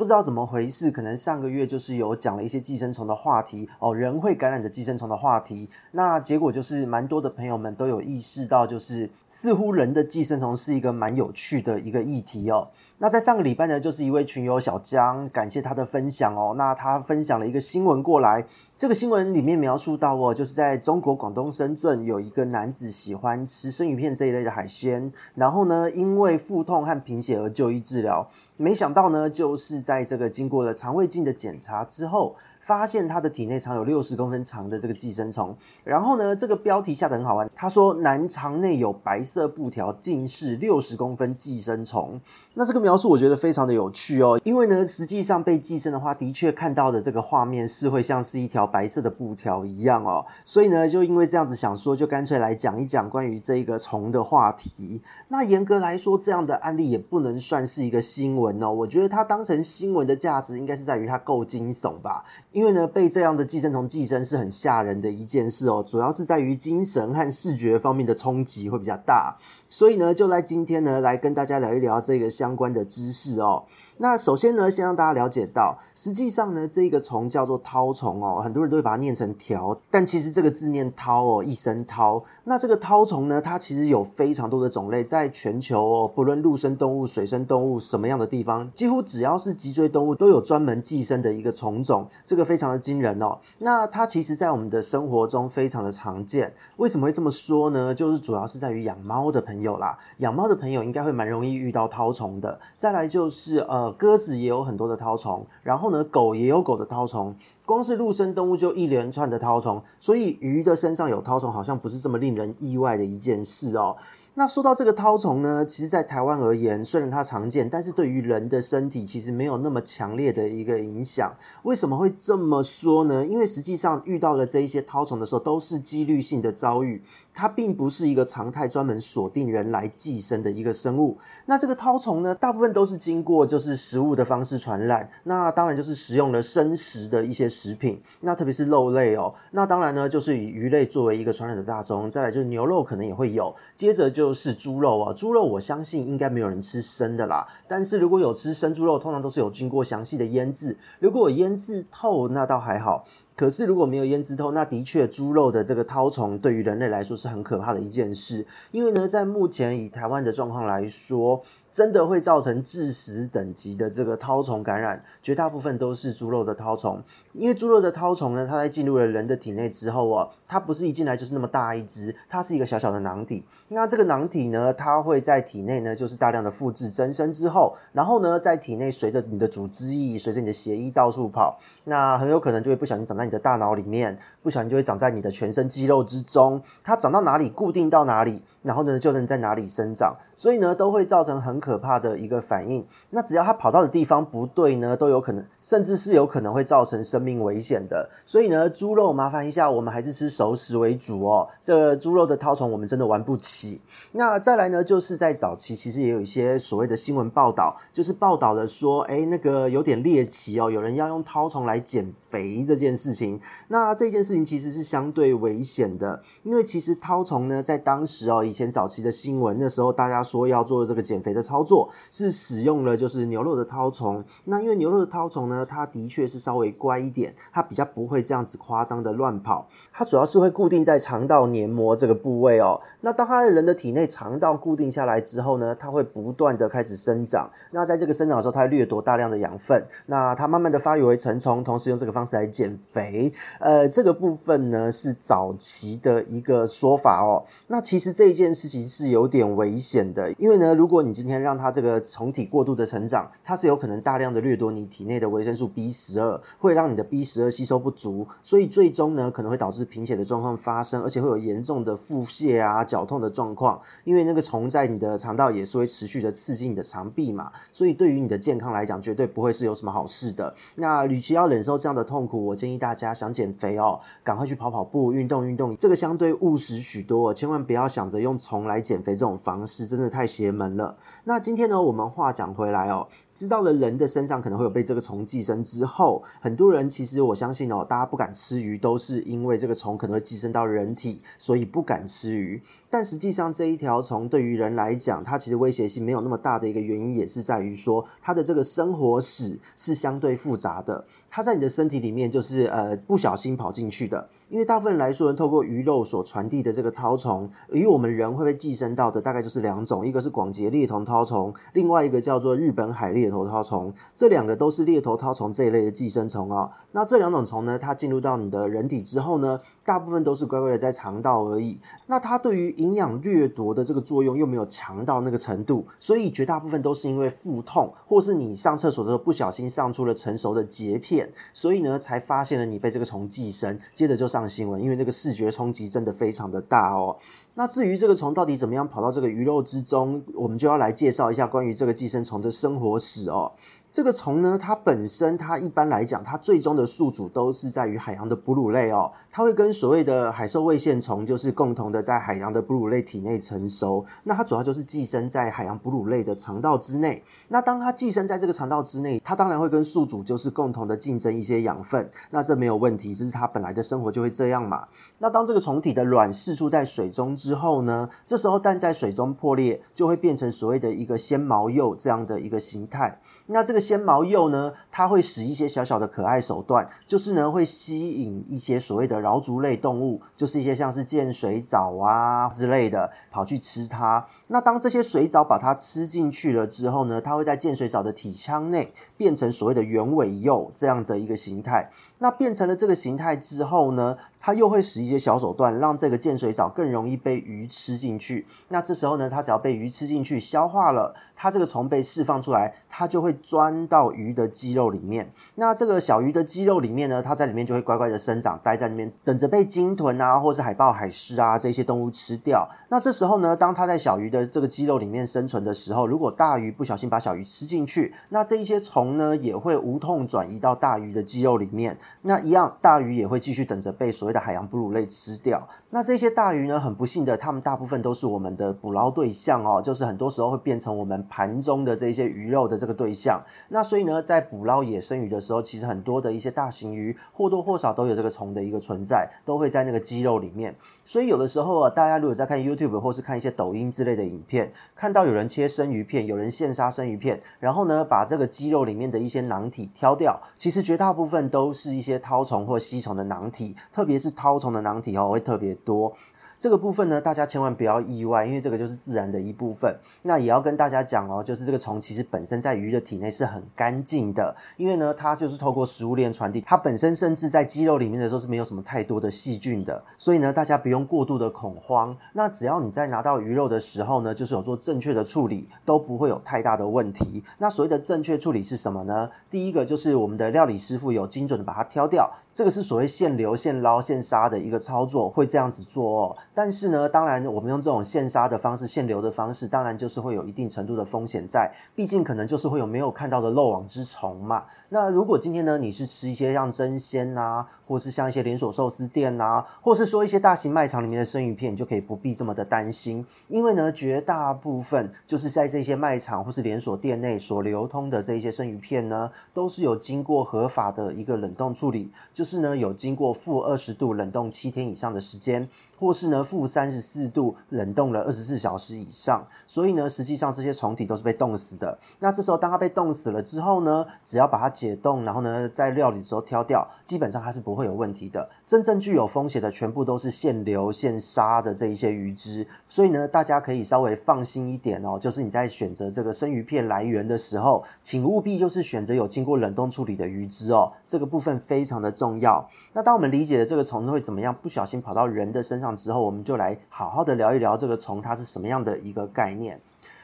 不知道怎么回事，可能上个月就是有讲了一些寄生虫的话题哦，人会感染的寄生虫的话题。那结果就是蛮多的朋友们都有意识到，就是似乎人的寄生虫是一个蛮有趣的一个议题哦。那在上个礼拜呢，就是一位群友小江，感谢他的分享哦。那他分享了一个新闻过来，这个新闻里面描述到哦，就是在中国广东深圳有一个男子喜欢吃生鱼片这一类的海鲜，然后呢，因为腹痛和贫血而就医治疗，没想到呢，就是在这个经过了肠胃镜的检查之后。发现他的体内藏有六十公分长的这个寄生虫，然后呢，这个标题下得很好玩。他说男肠内有白色布条，近视六十公分寄生虫。那这个描述我觉得非常的有趣哦，因为呢，实际上被寄生的话，的确看到的这个画面是会像是一条白色的布条一样哦。所以呢，就因为这样子想说，就干脆来讲一讲关于这一个虫的话题。那严格来说，这样的案例也不能算是一个新闻哦。我觉得它当成新闻的价值，应该是在于它够惊悚吧。因为呢，被这样的寄生虫寄生是很吓人的一件事哦，主要是在于精神和视觉方面的冲击会比较大，所以呢，就来今天呢，来跟大家聊一聊这个相关的知识哦。那首先呢，先让大家了解到，实际上呢，这个虫叫做绦虫哦，很多人都会把它念成条，但其实这个字念绦哦，一声绦。那这个绦虫呢，它其实有非常多的种类，在全球哦，不论陆生动物、水生动物，什么样的地方，几乎只要是脊椎动物，都有专门寄生的一个虫种，这个。非常的惊人哦，那它其实，在我们的生活中非常的常见。为什么会这么说呢？就是主要是在于养猫的朋友啦，养猫的朋友应该会蛮容易遇到绦虫的。再来就是呃，鸽子也有很多的绦虫，然后呢，狗也有狗的绦虫。光是陆生动物就一连串的绦虫，所以鱼的身上有绦虫，好像不是这么令人意外的一件事哦。那说到这个绦虫呢，其实，在台湾而言，虽然它常见，但是对于人的身体其实没有那么强烈的一个影响。为什么会这么说呢？因为实际上遇到了这一些绦虫的时候，都是几率性的遭遇，它并不是一个常态，专门锁定人来寄生的一个生物。那这个绦虫呢，大部分都是经过就是食物的方式传染，那当然就是食用了生食的一些食品，那特别是肉类哦。那当然呢，就是以鱼类作为一个传染的大宗，再来就是牛肉可能也会有，接着就。就是猪肉啊，猪肉我相信应该没有人吃生的啦。但是如果有吃生猪肉，通常都是有经过详细的腌制。如果有腌制透，那倒还好。可是如果没有胭脂透，那的确猪肉的这个绦虫对于人类来说是很可怕的一件事。因为呢，在目前以台湾的状况来说，真的会造成致死等级的这个绦虫感染，绝大部分都是猪肉的绦虫。因为猪肉的绦虫呢，它在进入了人的体内之后哦，它不是一进来就是那么大一只，它是一个小小的囊体。那这个囊体呢，它会在体内呢，就是大量的复制增生之后，然后呢，在体内随着你的组织液，随着你的血液到处跑，那很有可能就会不小心长在。你的大脑里面，不小心就会长在你的全身肌肉之中。它长到哪里，固定到哪里，然后呢，就能在哪里生长。所以呢，都会造成很可怕的一个反应。那只要它跑到的地方不对呢，都有可能，甚至是有可能会造成生命危险的。所以呢，猪肉麻烦一下，我们还是吃熟食为主哦。这猪肉的绦虫，我们真的玩不起。那再来呢，就是在早期，其实也有一些所谓的新闻报道，就是报道的说，哎，那个有点猎奇哦，有人要用绦虫来减肥这件事情。那这件事事情其实是相对危险的，因为其实绦虫呢，在当时哦，以前早期的新闻那时候，大家说要做这个减肥的操作，是使用了就是牛肉的绦虫。那因为牛肉的绦虫呢，它的确是稍微乖一点，它比较不会这样子夸张的乱跑，它主要是会固定在肠道黏膜这个部位哦。那当它的人的体内肠道固定下来之后呢，它会不断的开始生长。那在这个生长的时候，它会掠夺大量的养分，那它慢慢的发育为成虫，同时用这个方式来减肥。呃，这个部分呢是早期的一个说法哦。那其实这一件事情是有点危险的，因为呢，如果你今天让它这个虫体过度的成长，它是有可能大量的掠夺你体内的维生素 B 十二，会让你的 B 十二吸收不足，所以最终呢可能会导致贫血的状况发生，而且会有严重的腹泻啊、绞痛的状况。因为那个虫在你的肠道也是会持续的刺激你的肠壁嘛，所以对于你的健康来讲，绝对不会是有什么好事的。那与其要忍受这样的痛苦，我建议大家想减肥哦，赶快去跑跑步，运动运动，这个相对务实许多，千万不要想着用虫来减肥这种方式，真的太邪门了。那今天呢，我们话讲回来哦，知道了人的身上可能会有被这个虫寄生之后，很多人其实我相信哦，大家不敢吃鱼，都是因为这个虫可能会寄生到人体，所以不敢吃鱼。但实际上这一条虫对于人来讲，它其实威胁性没有那么大的一个原因，也是在于说它的这个生活史是相对复杂的，它在你的身体里面就是呃不小心跑进去的。因为大部分来说，透过鱼肉所传递的这个绦虫，与我们人会被寄生到的大概就是两种，一个是广节裂头绦虫，另外一个叫做日本海裂头绦虫，这两个都是裂头绦虫这一类的寄生虫啊、哦。那这两种虫呢，它进入到你的人体之后呢，大部分都是乖乖的在肠道而已。那它对于营养掠夺的这个作用又没有强到那个程度，所以绝大部分都是因为腹痛，或是你上厕所的时候不小心上出了成熟的节片，所以呢才发现了你被这个虫寄生，接着就上新闻，因为那个视觉冲击真的非常的大哦。那至于这个虫到底怎么样跑到这个鱼肉之中，我们就要来介绍一下关于这个寄生虫的生活史哦。这个虫呢，它本身它一般来讲，它最终的宿主都是在于海洋的哺乳类哦。它会跟所谓的海兽胃线虫，就是共同的在海洋的哺乳类体内成熟。那它主要就是寄生在海洋哺乳类的肠道之内。那当它寄生在这个肠道之内，它当然会跟宿主就是共同的竞争一些养分。那这没有问题，这是它本来的生活就会这样嘛。那当这个虫体的卵释出在水中之之后呢，这时候蛋在水中破裂，就会变成所谓的一个纤毛幼这样的一个形态。那这个纤毛幼呢，它会使一些小小的可爱手段，就是呢会吸引一些所谓的蛲足类动物，就是一些像是见水藻啊之类的，跑去吃它。那当这些水藻把它吃进去了之后呢，它会在见水藻的体腔内变成所谓的圆尾幼这样的一个形态。那变成了这个形态之后呢，它又会使一些小手段，让这个见水藻更容易被鱼吃进去。那这时候呢，它只要被鱼吃进去，消化了，它这个虫被释放出来，它就会钻到鱼的肌肉里面。那这个小鱼的肌肉里面呢，它在里面就会乖乖的生长，待在里面，等着被鲸豚啊，或是海豹、海狮啊这些动物吃掉。那这时候呢，当它在小鱼的这个肌肉里面生存的时候，如果大鱼不小心把小鱼吃进去，那这一些虫呢，也会无痛转移到大鱼的肌肉里面。那一样，大鱼也会继续等着被所谓的海洋哺乳类吃掉。那这些大鱼呢，很不幸的，它们大部分都是我们的捕捞对象哦，就是很多时候会变成我们盘中的这些鱼肉的这个对象。那所以呢，在捕捞野生鱼的时候，其实很多的一些大型鱼或多或少都有这个虫的一个存在，都会在那个肌肉里面。所以有的时候啊，大家如果在看 YouTube 或是看一些抖音之类的影片，看到有人切生鱼片，有人现杀生鱼片，然后呢，把这个肌肉里面的一些囊体挑掉，其实绝大部分都是一些绦虫或吸虫的囊体，特别是绦虫的囊体哦，会特别多。这个部分呢，大家千万不要意外，因为这个就是自然的一部分。那也要跟大家讲哦，就是这个虫其实本身在鱼的体内是很干净的，因为呢，它就是透过食物链传递，它本身甚至在肌肉里面的时候是没有什么太多的细菌的，所以呢，大家不用过度的恐慌。那只要你在拿到鱼肉的时候呢，就是有做正确的处理，都不会有太大的问题。那所谓的正确处理是什么呢？第一个就是我们的料理师傅有精准的把它挑掉。这个是所谓现流、现捞、现杀的一个操作，会这样子做哦。但是呢，当然我们用这种现杀的方式、现流的方式，当然就是会有一定程度的风险在，毕竟可能就是会有没有看到的漏网之虫嘛。那如果今天呢，你是吃一些像争鲜呐，或是像一些连锁寿司店呐，或是说一些大型卖场里面的生鱼片，就可以不必这么的担心，因为呢，绝大部分就是在这些卖场或是连锁店内所流通的这一些生鱼片呢，都是有经过合法的一个冷冻处理，就是呢有经过负二十度冷冻七天以上的时间，或是呢负三十四度冷冻了二十四小时以上，所以呢，实际上这些虫体都是被冻死的。那这时候当它被冻死了之后呢，只要把它解冻，然后呢，在料理的时候挑掉，基本上它是不会有问题的。真正具有风险的，全部都是现流现杀的这一些鱼只。所以呢，大家可以稍微放心一点哦。就是你在选择这个生鱼片来源的时候，请务必就是选择有经过冷冻处理的鱼只哦。这个部分非常的重要。那当我们理解了这个虫子会怎么样，不小心跑到人的身上之后，我们就来好好的聊一聊这个虫它是什么样的一个概念。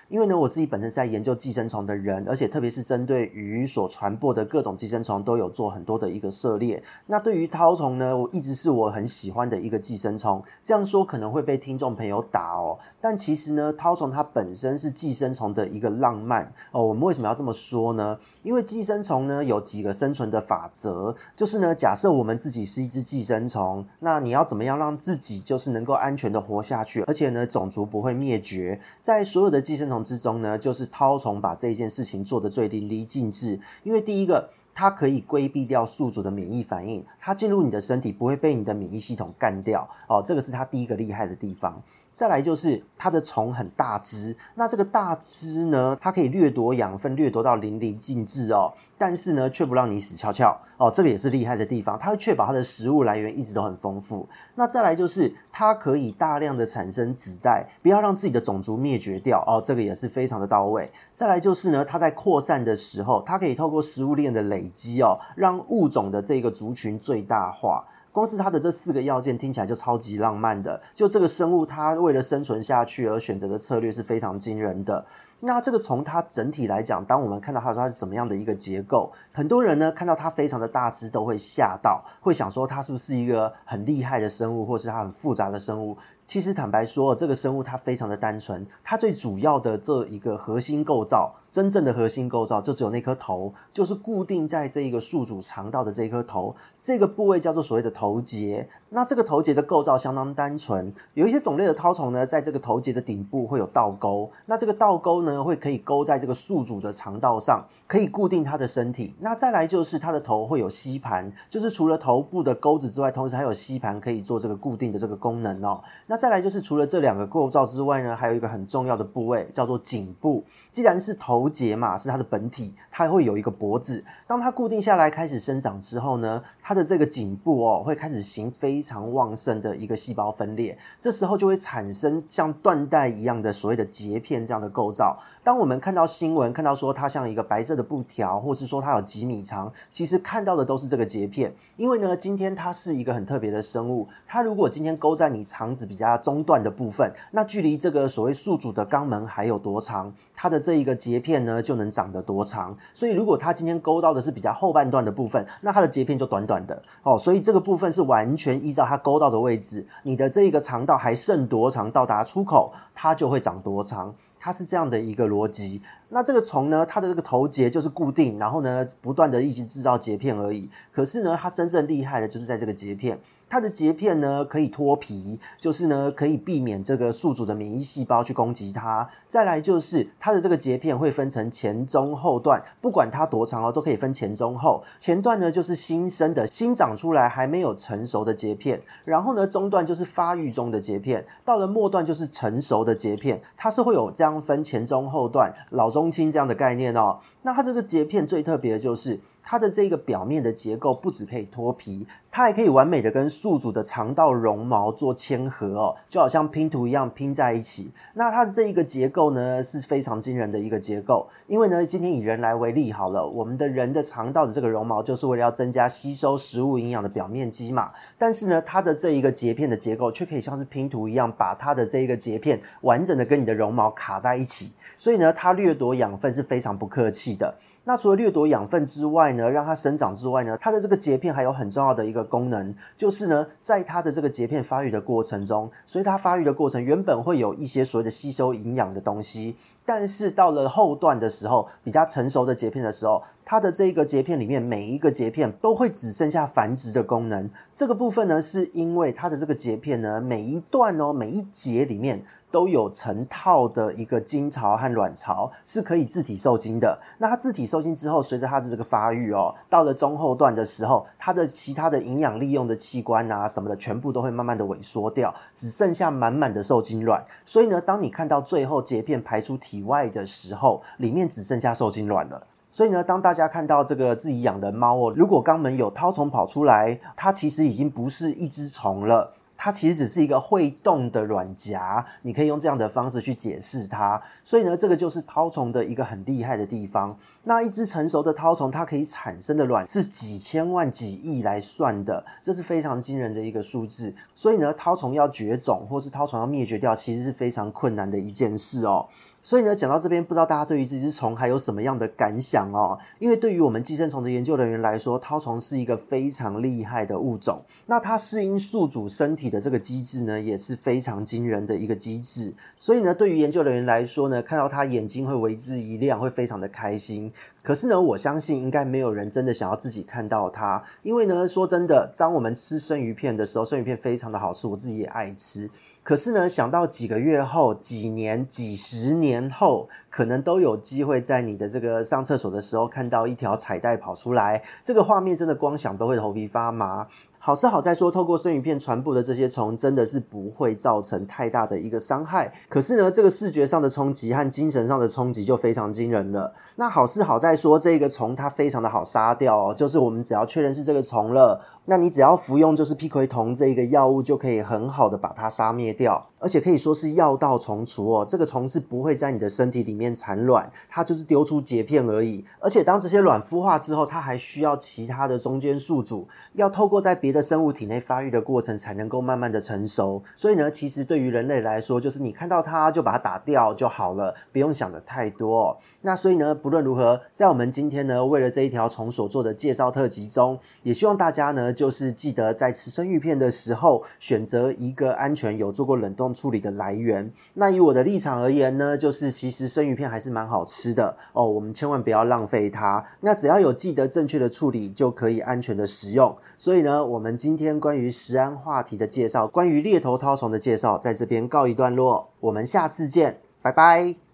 因为呢，我自己本身是在研究寄生虫的人，而且特别是针对鱼所传播的各种寄生虫，都有做很多的一个涉猎。那对于绦虫呢，我一直是我很喜欢的一个寄生虫。这样说可能会被听众朋友打哦，但其实呢，绦虫它本身是寄生虫的一个浪漫哦。我们为什么要这么说呢？因为寄生虫呢有几个生存的法则，就是呢，假设我们自己是一只寄生虫，那你要怎么样让自己就是能够安全的活下去，而且呢，种族不会灭绝，在所有的寄生虫之中呢，就是绦虫把这一件事情做得最淋漓尽致。因为第一个，它可以规避掉宿主的免疫反应，它进入你的身体不会被你的免疫系统干掉哦，这个是它第一个厉害的地方。再来就是它的虫很大只，那这个大只呢，它可以掠夺养分，掠夺到淋漓尽致哦，但是呢，却不让你死翘翘哦，这个也是厉害的地方，它会确保它的食物来源一直都很丰富。那再来就是它可以大量的产生子代，不要让自己的种族灭绝掉哦，这个也是非常的到位。再来就是呢，它在扩散的时候，它可以透过食物链的累积哦，让物种的这个族群最大化。光是它的这四个要件听起来就超级浪漫的。就这个生物，它为了生存下去而选择的策略是非常惊人的。那这个从它整体来讲，当我们看到它说它是怎么样的一个结构，很多人呢看到它非常的大只都会吓到，会想说它是不是一个很厉害的生物，或是它很复杂的生物。其实坦白说，这个生物它非常的单纯，它最主要的这一个核心构造，真正的核心构造就只有那颗头，就是固定在这一个宿主肠道的这一颗头，这个部位叫做所谓的头节。那这个头节的构造相当单纯，有一些种类的绦虫呢，在这个头节的顶部会有倒钩，那这个倒钩呢，会可以勾在这个宿主的肠道上，可以固定它的身体。那再来就是它的头会有吸盘，就是除了头部的钩子之外，同时还有吸盘可以做这个固定的这个功能哦。那再来就是除了这两个构造之外呢，还有一个很重要的部位叫做颈部。既然是头节嘛，是它的本体，它会有一个脖子。当它固定下来开始生长之后呢，它的这个颈部哦会开始行非常旺盛的一个细胞分裂，这时候就会产生像缎带一样的所谓的节片这样的构造。当我们看到新闻，看到说它像一个白色的布条，或是说它有几米长，其实看到的都是这个节片。因为呢，今天它是一个很特别的生物，它如果今天勾在你肠子比较中段的部分，那距离这个所谓宿主的肛门还有多长，它的这一个节片呢就能长得多长。所以如果它今天勾到的是比较后半段的部分，那它的节片就短短的哦。所以这个部分是完全依照它勾到的位置，你的这一个肠道还剩多长到达出口，它就会长多长。它是这样的一个逻辑。那这个虫呢，它的这个头节就是固定，然后呢，不断的一直制造节片而已。可是呢，它真正厉害的就是在这个节片，它的节片呢可以脱皮，就是呢可以避免这个宿主的免疫细胞去攻击它。再来就是它的这个节片会分成前中后段，不管它多长哦，都可以分前中后。前段呢就是新生的新长出来还没有成熟的节片，然后呢中段就是发育中的节片，到了末段就是成熟的节片。它是会有这样分前中后段老。中青这样的概念哦，那它这个结片最特别的就是它的这个表面的结构不止可以脱皮，它还可以完美的跟宿主的肠道绒毛做嵌合哦，就好像拼图一样拼在一起。那它的这一个结构呢是非常惊人的一个结构，因为呢今天以人来为例好了，我们的人的肠道的这个绒毛就是为了要增加吸收食物营养的表面积嘛，但是呢它的这一个节片的结构却可以像是拼图一样，把它的这一个节片完整的跟你的绒毛卡在一起，所以呢它掠夺养分是非常不客气的。那除了掠夺养分之外呢，让它生长之外呢，它的这个节片还有很重要的一个功能，就是呢，在它的这个节片发育的过程中，所以它发育的过程原本会有一些所谓的吸收营养的东西，但是到了后段的时候，比较成熟的节片的时候，它的这个节片里面每一个节片都会只剩下繁殖的功能。这个部分呢，是因为它的这个节片呢，每一段哦，每一节里面。都有成套的一个精巢和卵巢，是可以自体受精的。那它自体受精之后，随着它的这个发育哦，到了中后段的时候，它的其他的营养利用的器官啊什么的，全部都会慢慢的萎缩掉，只剩下满满的受精卵。所以呢，当你看到最后节片排出体外的时候，里面只剩下受精卵了。所以呢，当大家看到这个自己养的猫哦，如果肛门有绦虫跑出来，它其实已经不是一只虫了。它其实只是一个会动的卵夹，你可以用这样的方式去解释它。所以呢，这个就是绦虫的一个很厉害的地方。那一只成熟的绦虫，它可以产生的卵是几千万、几亿来算的，这是非常惊人的一个数字。所以呢，绦虫要绝种或是绦虫要灭绝掉，其实是非常困难的一件事哦。所以呢，讲到这边，不知道大家对于这只虫还有什么样的感想哦？因为对于我们寄生虫的研究人员来说，绦虫是一个非常厉害的物种。那它适应宿主身体的这个机制呢，也是非常惊人的一个机制。所以呢，对于研究人员来说呢，看到它眼睛会为之一亮，会非常的开心。可是呢，我相信应该没有人真的想要自己看到它，因为呢，说真的，当我们吃生鱼片的时候，生鱼片非常的好吃，我自己也爱吃。可是呢，想到几个月后、几年、几十年后，可能都有机会在你的这个上厕所的时候看到一条彩带跑出来，这个画面真的光想都会头皮发麻。好是好在说，透过生鱼片传播的这些虫真的是不会造成太大的一个伤害。可是呢，这个视觉上的冲击和精神上的冲击就非常惊人了。那好是好在说，这个虫它非常的好杀掉哦，就是我们只要确认是这个虫了。那你只要服用就是吡喹酮这一个药物，就可以很好的把它杀灭掉，而且可以说是药到虫除哦。这个虫是不会在你的身体里面产卵，它就是丢出节片而已。而且当这些卵孵化之后，它还需要其他的中间宿主，要透过在别的生物体内发育的过程，才能够慢慢的成熟。所以呢，其实对于人类来说，就是你看到它就把它打掉就好了，不用想的太多。那所以呢，不论如何，在我们今天呢，为了这一条虫所做的介绍特辑中，也希望大家呢。就是记得在吃生鱼片的时候，选择一个安全、有做过冷冻处理的来源。那以我的立场而言呢，就是其实生鱼片还是蛮好吃的哦，我们千万不要浪费它。那只要有记得正确的处理，就可以安全的食用。所以呢，我们今天关于食安话题的介绍，关于猎头绦虫的介绍，在这边告一段落。我们下次见，拜拜。